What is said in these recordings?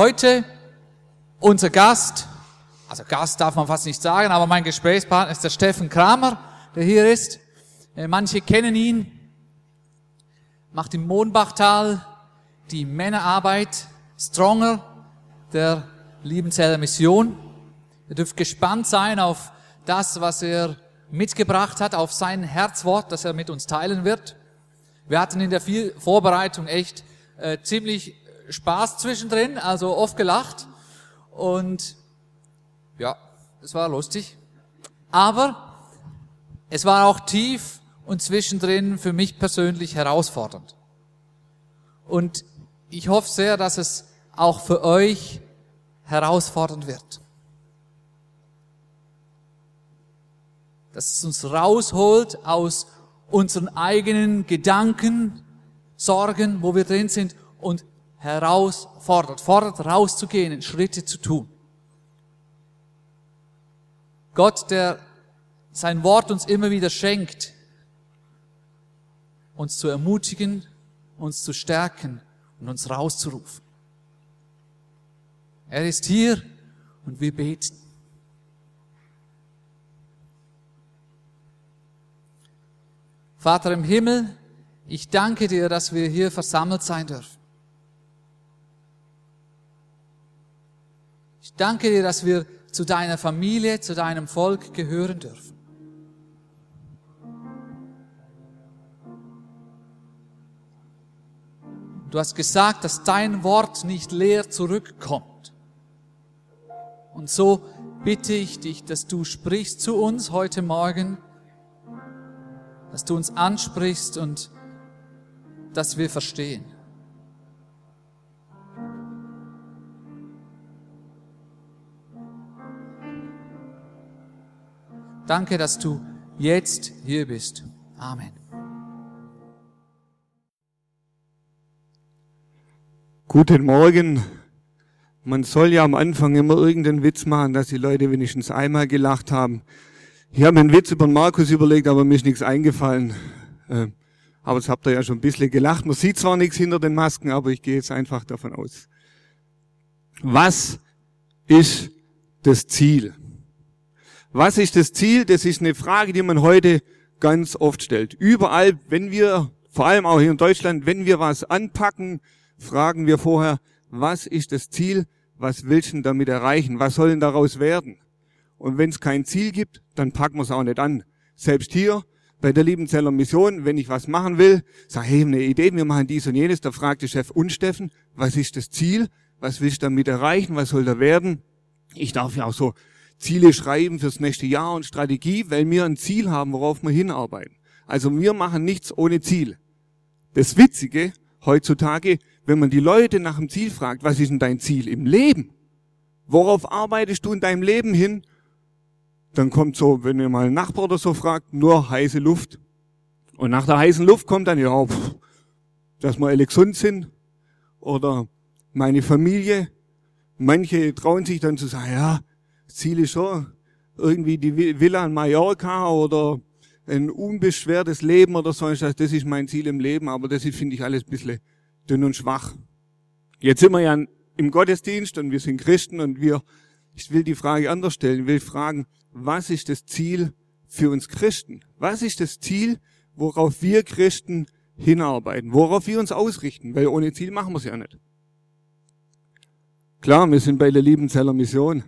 Heute unser Gast, also Gast darf man fast nicht sagen, aber mein Gesprächspartner ist der Steffen Kramer, der hier ist. Äh, Manche kennen ihn, macht im Mohnbachtal die Männerarbeit Stronger der Liebenzeller Mission. Ihr dürft gespannt sein auf das, was er mitgebracht hat, auf sein Herzwort, das er mit uns teilen wird. Wir hatten in der Vorbereitung echt äh, ziemlich Spaß zwischendrin, also oft gelacht und ja, es war lustig. Aber es war auch tief und zwischendrin für mich persönlich herausfordernd. Und ich hoffe sehr, dass es auch für euch herausfordernd wird. Dass es uns rausholt aus unseren eigenen Gedanken, Sorgen, wo wir drin sind und herausfordert, fordert rauszugehen, Schritte zu tun. Gott, der sein Wort uns immer wieder schenkt, uns zu ermutigen, uns zu stärken und uns rauszurufen. Er ist hier und wir beten. Vater im Himmel, ich danke dir, dass wir hier versammelt sein dürfen. Danke dir, dass wir zu deiner Familie, zu deinem Volk gehören dürfen. Du hast gesagt, dass dein Wort nicht leer zurückkommt. Und so bitte ich dich, dass du sprichst zu uns heute Morgen, dass du uns ansprichst und dass wir verstehen. Danke, dass du jetzt hier bist. Amen. Guten Morgen. Man soll ja am Anfang immer irgendeinen Witz machen, dass die Leute wenigstens einmal gelacht haben. Ich habe mir einen Witz über den Markus überlegt, aber mir ist nichts eingefallen. Äh, Aber das habt ihr ja schon ein bisschen gelacht. Man sieht zwar nichts hinter den Masken, aber ich gehe jetzt einfach davon aus. Was ist das Ziel? Was ist das Ziel? Das ist eine Frage, die man heute ganz oft stellt. Überall, wenn wir, vor allem auch hier in Deutschland, wenn wir was anpacken, fragen wir vorher, was ist das Ziel? Was willst du denn damit erreichen? Was soll denn daraus werden? Und wenn es kein Ziel gibt, dann packen wir es auch nicht an. Selbst hier bei der Liebenzeller Mission, wenn ich was machen will, sage, hey, eine Idee, wir machen dies und jenes, da fragt der Chef und Steffen, was ist das Ziel? Was willst du damit erreichen? Was soll da werden? Ich darf ja auch so Ziele schreiben fürs nächste Jahr und Strategie, weil wir ein Ziel haben, worauf wir hinarbeiten. Also wir machen nichts ohne Ziel. Das Witzige heutzutage, wenn man die Leute nach dem Ziel fragt, was ist denn dein Ziel im Leben? Worauf arbeitest du in deinem Leben hin? Dann kommt so, wenn ihr mal einen Nachbar oder so fragt, nur heiße Luft. Und nach der heißen Luft kommt dann, ja, pff, dass wir alle gesund sind oder meine Familie. Manche trauen sich dann zu sagen, ja, Ziel ist schon irgendwie die Villa in Mallorca oder ein unbeschwertes Leben oder so. Das ist mein Ziel im Leben, aber das finde ich, alles ein bisschen dünn und schwach. Jetzt sind wir ja im Gottesdienst und wir sind Christen und wir, ich will die Frage anders stellen, ich will fragen, was ist das Ziel für uns Christen? Was ist das Ziel, worauf wir Christen hinarbeiten, worauf wir uns ausrichten? Weil ohne Ziel machen wir es ja nicht. Klar, wir sind bei der Liebenzeller Mission.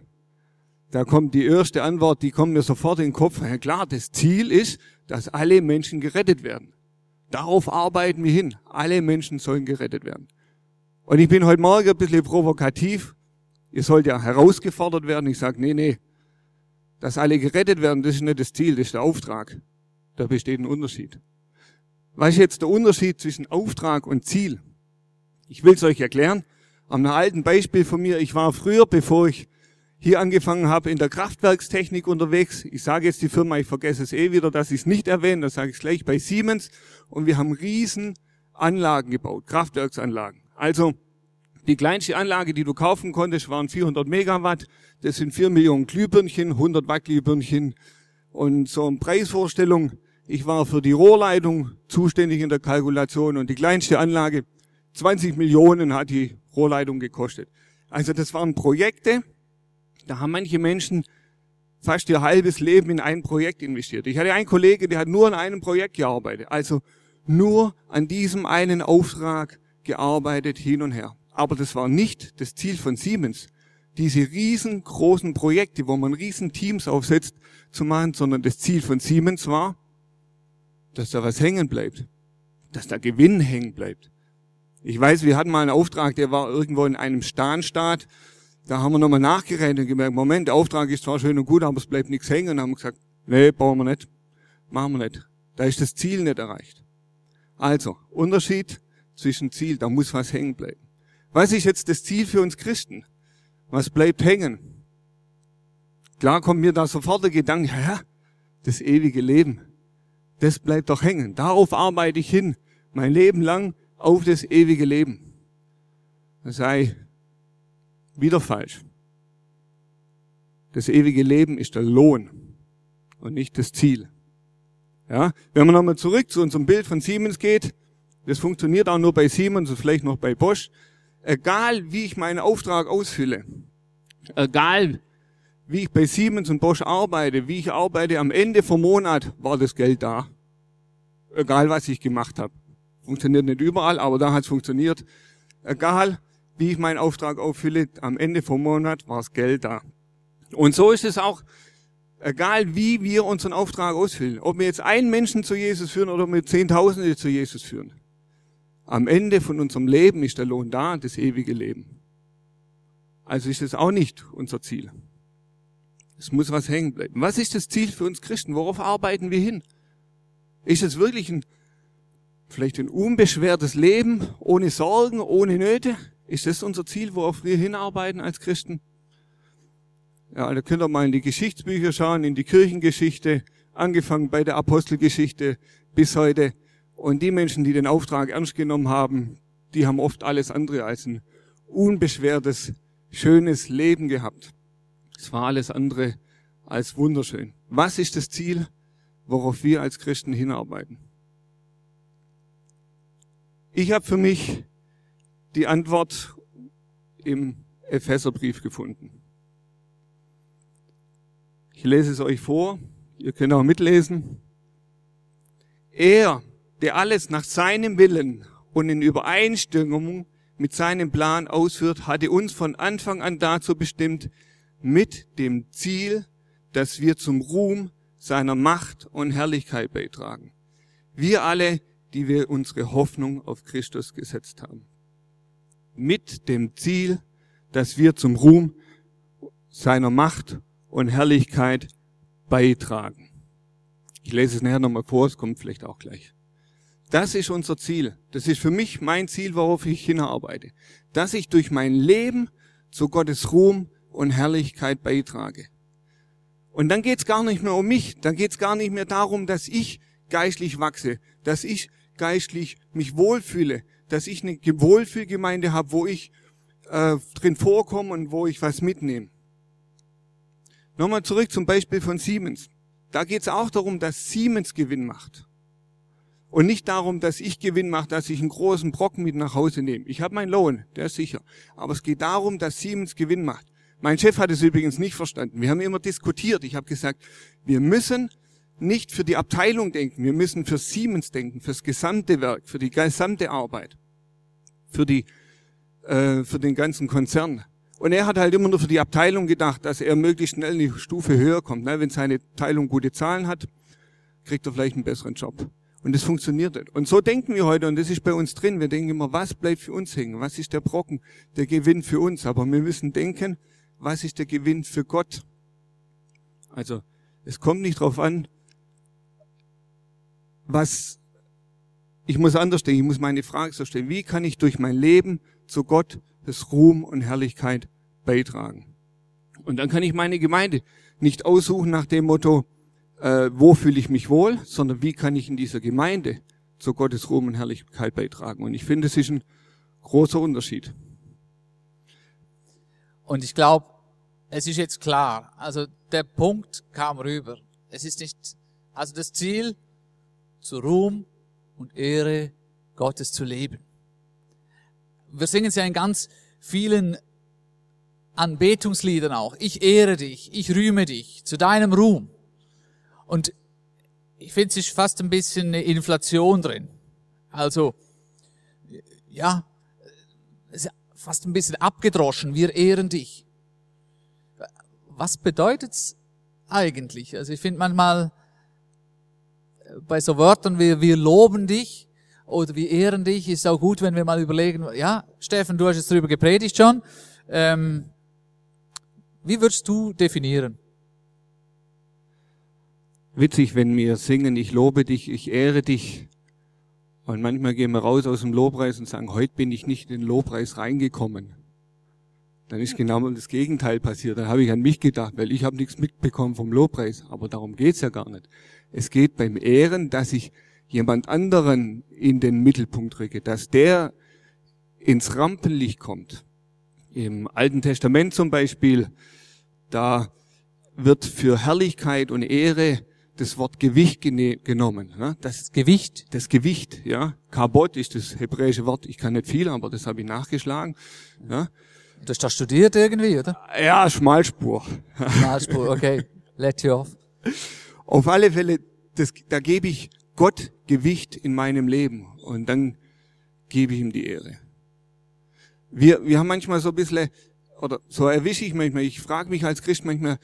Da kommt die erste Antwort, die kommt mir sofort in den Kopf. Ja klar, das Ziel ist, dass alle Menschen gerettet werden. Darauf arbeiten wir hin. Alle Menschen sollen gerettet werden. Und ich bin heute Morgen ein bisschen provokativ. Ihr sollt ja herausgefordert werden. Ich sage, nee, nee. Dass alle gerettet werden, das ist nicht das Ziel, das ist der Auftrag. Da besteht ein Unterschied. Was ist jetzt der Unterschied zwischen Auftrag und Ziel? Ich will es euch erklären. Am alten Beispiel von mir, ich war früher, bevor ich hier angefangen habe, in der Kraftwerkstechnik unterwegs. Ich sage jetzt die Firma, ich vergesse es eh wieder, dass ich es nicht erwähne, das sage ich gleich bei Siemens. Und wir haben riesen Anlagen gebaut, Kraftwerksanlagen. Also die kleinste Anlage, die du kaufen konntest, waren 400 Megawatt. Das sind 4 Millionen Glühbirnchen, 100 Watt Glühbirnchen. Und so eine Preisvorstellung, ich war für die Rohrleitung zuständig in der Kalkulation und die kleinste Anlage, 20 Millionen hat die Rohrleitung gekostet. Also das waren Projekte, da haben manche Menschen fast ihr halbes Leben in ein Projekt investiert. Ich hatte einen Kollege, der hat nur an einem Projekt gearbeitet, also nur an diesem einen Auftrag gearbeitet hin und her. Aber das war nicht das Ziel von Siemens, diese riesengroßen Projekte, wo man riesen Teams aufsetzt, zu machen, sondern das Ziel von Siemens war, dass da was hängen bleibt, dass da Gewinn hängen bleibt. Ich weiß, wir hatten mal einen Auftrag, der war irgendwo in einem Stahnstaat, da haben wir nochmal nachgerechnet und gemerkt, Moment, der Auftrag ist zwar schön und gut, aber es bleibt nichts hängen. Und haben gesagt, nee, brauchen wir nicht. Machen wir nicht. Da ist das Ziel nicht erreicht. Also, Unterschied zwischen Ziel, da muss was hängen bleiben. Was ist jetzt das Ziel für uns Christen? Was bleibt hängen? Klar kommt mir da sofort der Gedanke, ja, das ewige Leben. Das bleibt doch hängen. Darauf arbeite ich hin. Mein Leben lang auf das ewige Leben. Das sei wieder falsch. Das ewige Leben ist der Lohn und nicht das Ziel. Ja, wenn man nochmal zurück zu unserem Bild von Siemens geht, das funktioniert auch nur bei Siemens und vielleicht noch bei Bosch. Egal wie ich meinen Auftrag ausfülle, egal wie ich bei Siemens und Bosch arbeite, wie ich arbeite, am Ende vom Monat war das Geld da. Egal was ich gemacht habe. Funktioniert nicht überall, aber da hat es funktioniert. Egal wie ich meinen Auftrag auffülle, am Ende vom Monat war das Geld da. Und so ist es auch, egal wie wir unseren Auftrag ausfüllen, ob wir jetzt einen Menschen zu Jesus führen oder ob wir Zehntausende zu Jesus führen. Am Ende von unserem Leben ist der Lohn da, das ewige Leben. Also ist es auch nicht unser Ziel. Es muss was hängen bleiben. Was ist das Ziel für uns Christen? Worauf arbeiten wir hin? Ist es wirklich ein, vielleicht ein unbeschwertes Leben, ohne Sorgen, ohne Nöte? Ist das unser Ziel, worauf wir hinarbeiten als Christen? Ja, da könnt ihr mal in die Geschichtsbücher schauen, in die Kirchengeschichte, angefangen bei der Apostelgeschichte bis heute. Und die Menschen, die den Auftrag ernst genommen haben, die haben oft alles andere als ein unbeschwertes, schönes Leben gehabt. Es war alles andere als wunderschön. Was ist das Ziel, worauf wir als Christen hinarbeiten? Ich habe für mich die Antwort im Epheserbrief gefunden. Ich lese es euch vor, ihr könnt auch mitlesen. Er, der alles nach seinem Willen und in Übereinstimmung mit seinem Plan ausführt, hatte uns von Anfang an dazu bestimmt, mit dem Ziel, dass wir zum Ruhm seiner Macht und Herrlichkeit beitragen. Wir alle, die wir unsere Hoffnung auf Christus gesetzt haben mit dem Ziel, dass wir zum Ruhm seiner Macht und Herrlichkeit beitragen. Ich lese es nachher nochmal vor, es kommt vielleicht auch gleich. Das ist unser Ziel. Das ist für mich mein Ziel, worauf ich hinarbeite. Dass ich durch mein Leben zu Gottes Ruhm und Herrlichkeit beitrage. Und dann geht's gar nicht mehr um mich. Dann geht's gar nicht mehr darum, dass ich geistlich wachse, dass ich geistlich mich wohlfühle, dass ich eine Wohlfühlgemeinde habe, wo ich äh, drin vorkomme und wo ich was mitnehme. Nochmal zurück zum Beispiel von Siemens. Da geht es auch darum, dass Siemens Gewinn macht. Und nicht darum, dass ich Gewinn mache, dass ich einen großen Brocken mit nach Hause nehme. Ich habe meinen Lohn, der ist sicher. Aber es geht darum, dass Siemens Gewinn macht. Mein Chef hat es übrigens nicht verstanden. Wir haben immer diskutiert. Ich habe gesagt, wir müssen nicht für die Abteilung denken, wir müssen für Siemens denken, fürs gesamte Werk, für die gesamte Arbeit für die, äh, für den ganzen Konzern. Und er hat halt immer nur für die Abteilung gedacht, dass er möglichst schnell eine Stufe höher kommt. Ne? Wenn seine Teilung gute Zahlen hat, kriegt er vielleicht einen besseren Job. Und das funktioniert nicht. Und so denken wir heute, und das ist bei uns drin. Wir denken immer, was bleibt für uns hängen? Was ist der Brocken, der Gewinn für uns? Aber wir müssen denken, was ist der Gewinn für Gott? Also, es kommt nicht darauf an, was ich muss anders denken, ich muss meine Frage so stellen, wie kann ich durch mein Leben zu Gott Gottes Ruhm und Herrlichkeit beitragen. Und dann kann ich meine Gemeinde nicht aussuchen nach dem Motto, äh, wo fühle ich mich wohl, sondern wie kann ich in dieser Gemeinde zu Gottes Ruhm und Herrlichkeit beitragen. Und ich finde, es ist ein großer Unterschied. Und ich glaube, es ist jetzt klar. Also der Punkt kam rüber. Es ist nicht, also das Ziel, zu Ruhm und Ehre Gottes zu leben. Wir singen es ja in ganz vielen Anbetungsliedern auch. Ich ehre dich, ich rühme dich zu deinem Ruhm. Und ich finde, es ist fast ein bisschen eine Inflation drin. Also, ja, fast ein bisschen abgedroschen. Wir ehren dich. Was bedeutet's eigentlich? Also ich finde manchmal bei so Wörtern wie wir loben dich oder wir ehren dich, ist auch gut, wenn wir mal überlegen, ja, Steffen, du hast jetzt darüber gepredigt schon. Ähm, wie würdest du definieren? Witzig, wenn wir singen, ich lobe dich, ich ehre dich. Und manchmal gehen wir raus aus dem Lobpreis und sagen, heute bin ich nicht in den Lobpreis reingekommen. Dann ist genau das Gegenteil passiert. Dann habe ich an mich gedacht, weil ich habe nichts mitbekommen vom Lobpreis. Aber darum geht's ja gar nicht. Es geht beim Ehren, dass ich jemand anderen in den Mittelpunkt rücke, dass der ins Rampenlicht kommt. Im Alten Testament zum Beispiel, da wird für Herrlichkeit und Ehre das Wort Gewicht genommen. Ne? Das Gewicht, das Gewicht, ja. Kabot ist das hebräische Wort. Ich kann nicht viel, aber das habe ich nachgeschlagen. Ja. Du hast das studiert irgendwie, oder? Ja, Schmalspur. Schmalspur, okay. Let you off. Auf alle Fälle, das, da gebe ich Gott Gewicht in meinem Leben und dann gebe ich ihm die Ehre. Wir, wir haben manchmal so ein bisschen, oder so erwische ich manchmal, ich frage mich als Christ manchmal,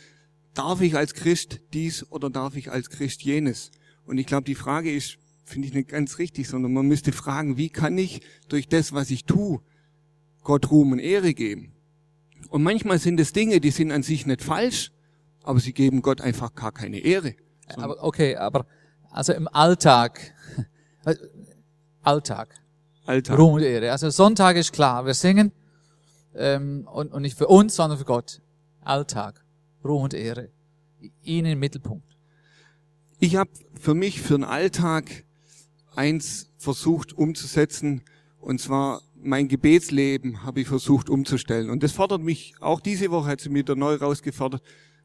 darf ich als Christ dies oder darf ich als Christ jenes? Und ich glaube, die Frage ist, finde ich nicht ganz richtig, sondern man müsste fragen, wie kann ich durch das, was ich tue, Gott Ruhm und Ehre geben? Und manchmal sind es Dinge, die sind an sich nicht falsch, aber sie geben Gott einfach gar keine Ehre. Aber okay, aber also im Alltag, Alltag, Alltag. Ruhm und Ehre. Also Sonntag ist klar, wir singen ähm, und, und nicht für uns, sondern für Gott. Alltag. Ruhm und Ehre. Ihn im Mittelpunkt. Ich habe für mich, für den Alltag, eins versucht umzusetzen, und zwar mein Gebetsleben habe ich versucht umzustellen. Und das fordert mich, auch diese Woche hat sie mir da neu rausgefordert,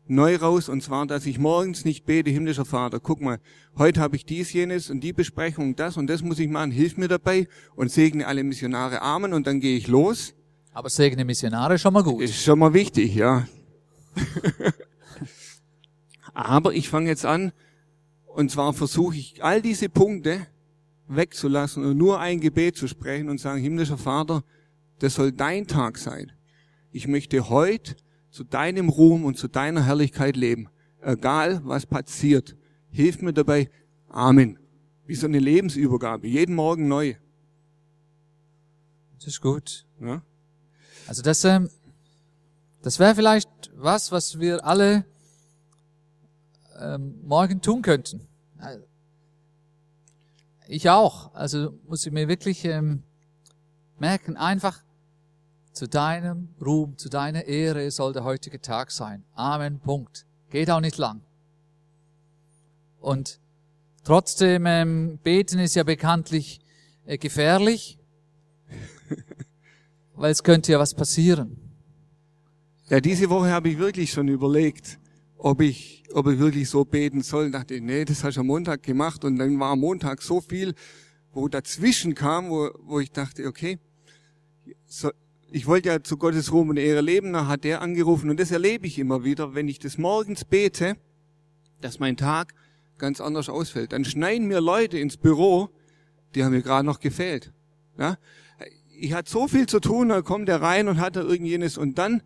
neu raus, und zwar, dass ich morgens nicht bete, himmlischer Vater, guck mal, heute habe ich dies, jenes und die Besprechung, das und das muss ich machen, hilf mir dabei und segne alle Missionare Amen und dann gehe ich los. Aber segne Missionare schon mal gut. Ist schon mal wichtig, ja. Aber ich fange jetzt an, und zwar versuche ich all diese Punkte wegzulassen und nur ein Gebet zu sprechen und sagen, himmlischer Vater, das soll dein Tag sein. Ich möchte heute zu deinem Ruhm und zu deiner Herrlichkeit leben. Egal, was passiert. Hilf mir dabei. Amen. Wie so eine Lebensübergabe. Jeden Morgen neu. Das ist gut. Ja? Also das, ähm, das wäre vielleicht was, was wir alle ähm, morgen tun könnten. Ich auch. Also muss ich mir wirklich ähm, merken, einfach zu deinem Ruhm, zu deiner Ehre soll der heutige Tag sein. Amen. Punkt. Geht auch nicht lang. Und trotzdem, ähm, beten ist ja bekanntlich äh, gefährlich, weil es könnte ja was passieren. Ja, diese Woche habe ich wirklich schon überlegt, ob ich, ob ich wirklich so beten soll. Dachte ich, nee, das hast du am Montag gemacht. Und dann war am Montag so viel, wo dazwischen kam, wo, wo ich dachte, okay, so, ich wollte ja zu Gottes Ruhm und Ehre leben, da hat er angerufen. Und das erlebe ich immer wieder, wenn ich das morgens bete, dass mein Tag ganz anders ausfällt. Dann schneiden mir Leute ins Büro, die haben mir gerade noch gefehlt. Ja? Ich hatte so viel zu tun, dann kommt er rein und hat da irgendjenes und dann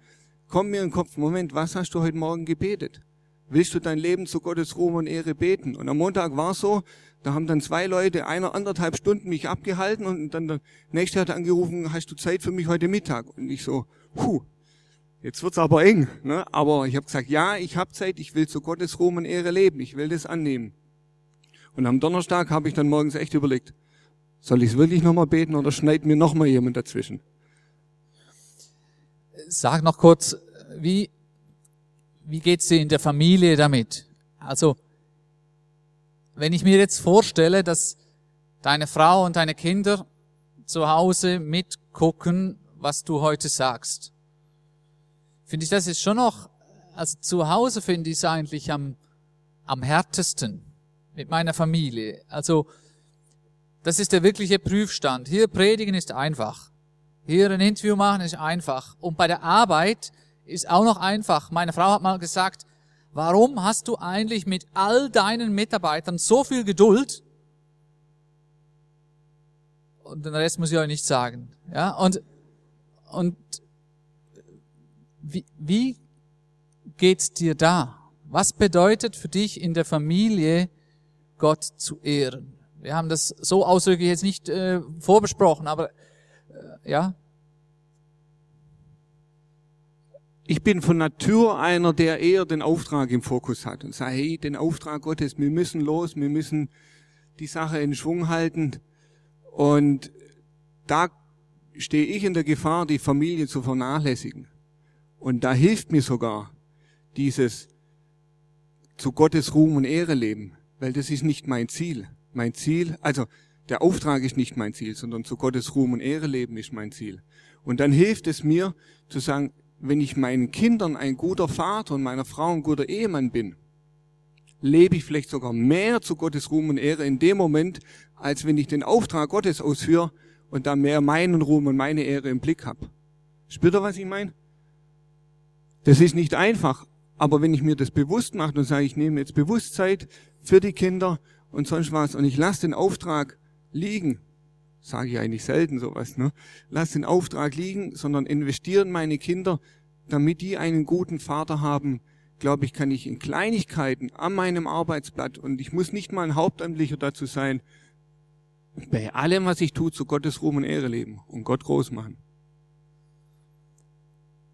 kommt mir in den Kopf, Moment, was hast du heute Morgen gebetet? Willst du dein Leben zu Gottes Ruhm und Ehre beten? Und am Montag war so, da haben dann zwei Leute einer anderthalb Stunden mich abgehalten und dann der nächste hat angerufen, hast du Zeit für mich heute Mittag? Und ich so, puh, jetzt wird's aber eng. Ne? Aber ich habe gesagt, ja, ich habe Zeit, ich will zu Gottes Ruhm und Ehre leben, ich will das annehmen. Und am Donnerstag habe ich dann morgens echt überlegt, soll ich es wirklich nochmal beten oder schneidet mir nochmal jemand dazwischen? sag noch kurz, wie, wie geht's dir in der Familie damit? Also, wenn ich mir jetzt vorstelle, dass deine Frau und deine Kinder zu Hause mitgucken, was du heute sagst, finde ich, das ist schon noch, also zu Hause finde ich es eigentlich am, am härtesten mit meiner Familie. Also, das ist der wirkliche Prüfstand. Hier predigen ist einfach. Hier ein Interview machen ist einfach. Und bei der Arbeit ist auch noch einfach. Meine Frau hat mal gesagt, warum hast du eigentlich mit all deinen Mitarbeitern so viel Geduld? Und den Rest muss ich euch nicht sagen. Ja, und, und wie, wie geht's dir da? Was bedeutet für dich in der Familie, Gott zu ehren? Wir haben das so ausdrücklich jetzt nicht äh, vorbesprochen, aber äh, ja. Ich bin von Natur einer, der eher den Auftrag im Fokus hat und sagt, hey, den Auftrag Gottes, wir müssen los, wir müssen die Sache in Schwung halten. Und da stehe ich in der Gefahr, die Familie zu vernachlässigen. Und da hilft mir sogar dieses zu Gottes Ruhm und Ehre leben, weil das ist nicht mein Ziel. Mein Ziel, also der Auftrag ist nicht mein Ziel, sondern zu Gottes Ruhm und Ehre leben ist mein Ziel. Und dann hilft es mir zu sagen, wenn ich meinen Kindern ein guter Vater und meiner Frau ein guter Ehemann bin, lebe ich vielleicht sogar mehr zu Gottes Ruhm und Ehre in dem Moment, als wenn ich den Auftrag Gottes ausführe und da mehr meinen Ruhm und meine Ehre im Blick habe. Spürt ihr, was ich meine? Das ist nicht einfach, aber wenn ich mir das bewusst mache und sage, ich nehme jetzt Bewusstsein für die Kinder und sonst was und ich lasse den Auftrag liegen, sage ich eigentlich selten sowas, ne? Lass den Auftrag liegen, sondern investieren meine Kinder, damit die einen guten Vater haben, glaube ich, kann ich in Kleinigkeiten an meinem Arbeitsblatt und ich muss nicht mal ein Hauptamtlicher dazu sein, bei allem, was ich tue, zu Gottes Ruhm und Ehre leben und Gott groß machen.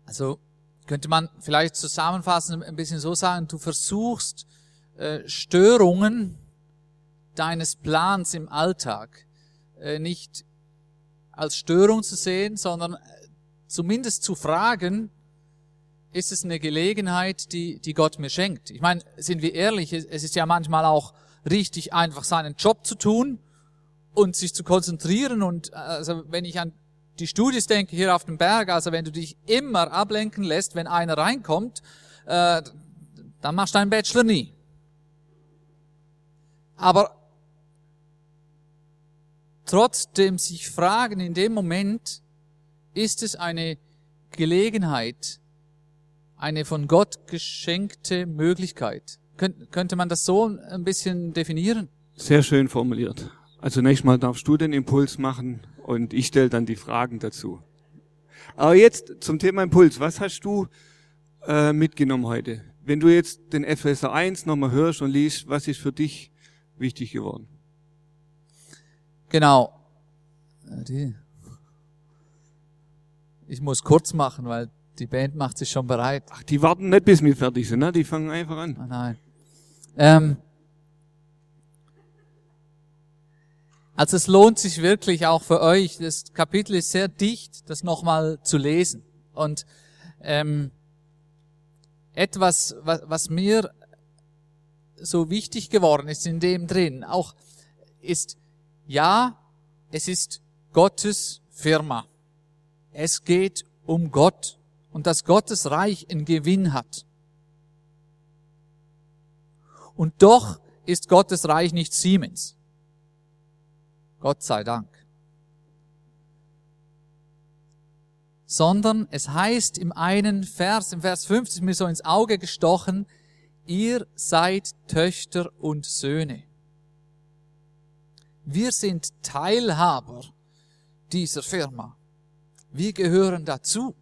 Also könnte man vielleicht zusammenfassend ein bisschen so sagen, du versuchst äh, Störungen deines Plans im Alltag nicht als Störung zu sehen, sondern äh, zumindest zu fragen, ist es eine Gelegenheit, die, die Gott mir schenkt. Ich meine, sind wir ehrlich, es ist ja manchmal auch richtig einfach seinen Job zu tun und sich zu konzentrieren und also wenn ich an die Studis denke hier auf dem Berg, also wenn du dich immer ablenken lässt, wenn einer reinkommt, äh, dann machst du deinen Bachelor nie. Aber trotzdem sich fragen in dem Moment, ist es eine Gelegenheit, eine von Gott geschenkte Möglichkeit. Könnt, könnte man das so ein bisschen definieren? Sehr schön formuliert. Also nächstes Mal darfst du den Impuls machen und ich stelle dann die Fragen dazu. Aber jetzt zum Thema Impuls. Was hast du äh, mitgenommen heute? Wenn du jetzt den Epheser 1 nochmal hörst und liest, was ist für dich wichtig geworden? Genau. Ich muss kurz machen, weil die Band macht sich schon bereit. Ach, die warten nicht, bis wir fertig sind, ne? Die fangen einfach an. Oh nein. Ähm, Also es lohnt sich wirklich auch für euch. Das Kapitel ist sehr dicht, das nochmal zu lesen. Und ähm, etwas, was, was mir so wichtig geworden ist in dem drin, auch ist, ja, es ist Gottes Firma. Es geht um Gott und dass Gottes Reich einen Gewinn hat. Und doch ist Gottes Reich nicht Siemens. Gott sei Dank. Sondern es heißt im einen Vers, im Vers 50 mir so ins Auge gestochen, ihr seid Töchter und Söhne. Wir sind Teilhaber dieser Firma. Wir gehören dazu.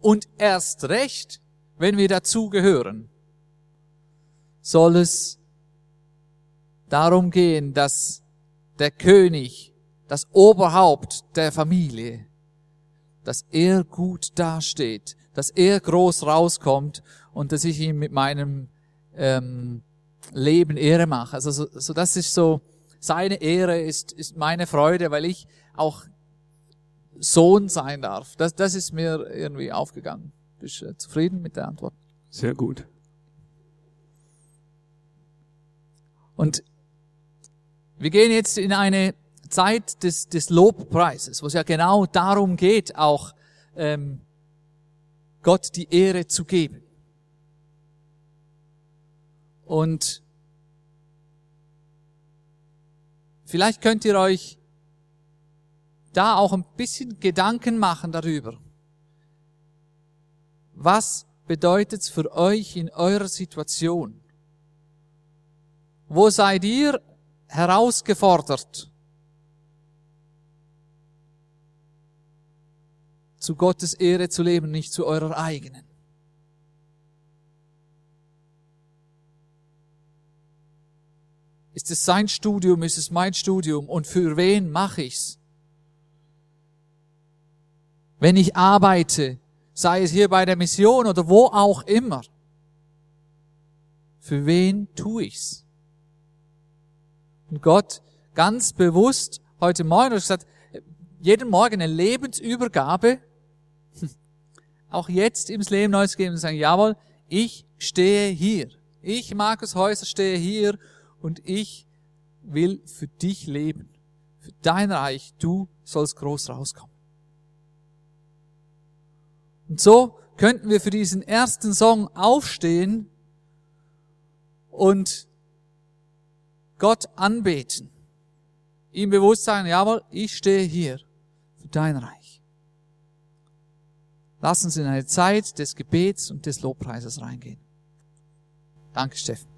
Und erst recht, wenn wir dazu gehören, soll es darum gehen, dass der König, das Oberhaupt der Familie, dass er gut dasteht, dass er groß rauskommt und dass ich ihm mit meinem ähm, Leben Ehre mache. Also so, so das ist so, seine Ehre ist, ist meine Freude, weil ich auch Sohn sein darf. Das, das ist mir irgendwie aufgegangen. Bist du äh, zufrieden mit der Antwort? Sehr gut. Und wir gehen jetzt in eine Zeit des, des Lobpreises, wo es ja genau darum geht, auch ähm, Gott die Ehre zu geben. Und vielleicht könnt ihr euch da auch ein bisschen Gedanken machen darüber. Was bedeutet es für euch in eurer Situation? Wo seid ihr herausgefordert, zu Gottes Ehre zu leben, nicht zu eurer eigenen? Ist es sein Studium, ist es mein Studium und für wen mache ich's? Wenn ich arbeite, sei es hier bei der Mission oder wo auch immer, für wen tue ich's? Und Gott ganz bewusst heute Morgen hat gesagt, jeden Morgen eine Lebensübergabe, auch jetzt im Leben Neues geben und sagen, jawohl, ich stehe hier. Ich, Markus Häuser, stehe hier und ich will für dich leben. Für dein Reich. Du sollst groß rauskommen. Und so könnten wir für diesen ersten Song aufstehen und Gott anbeten. Ihm bewusst sein, jawohl, ich stehe hier für dein Reich. Lass uns in eine Zeit des Gebets und des Lobpreises reingehen. Danke, Steffen.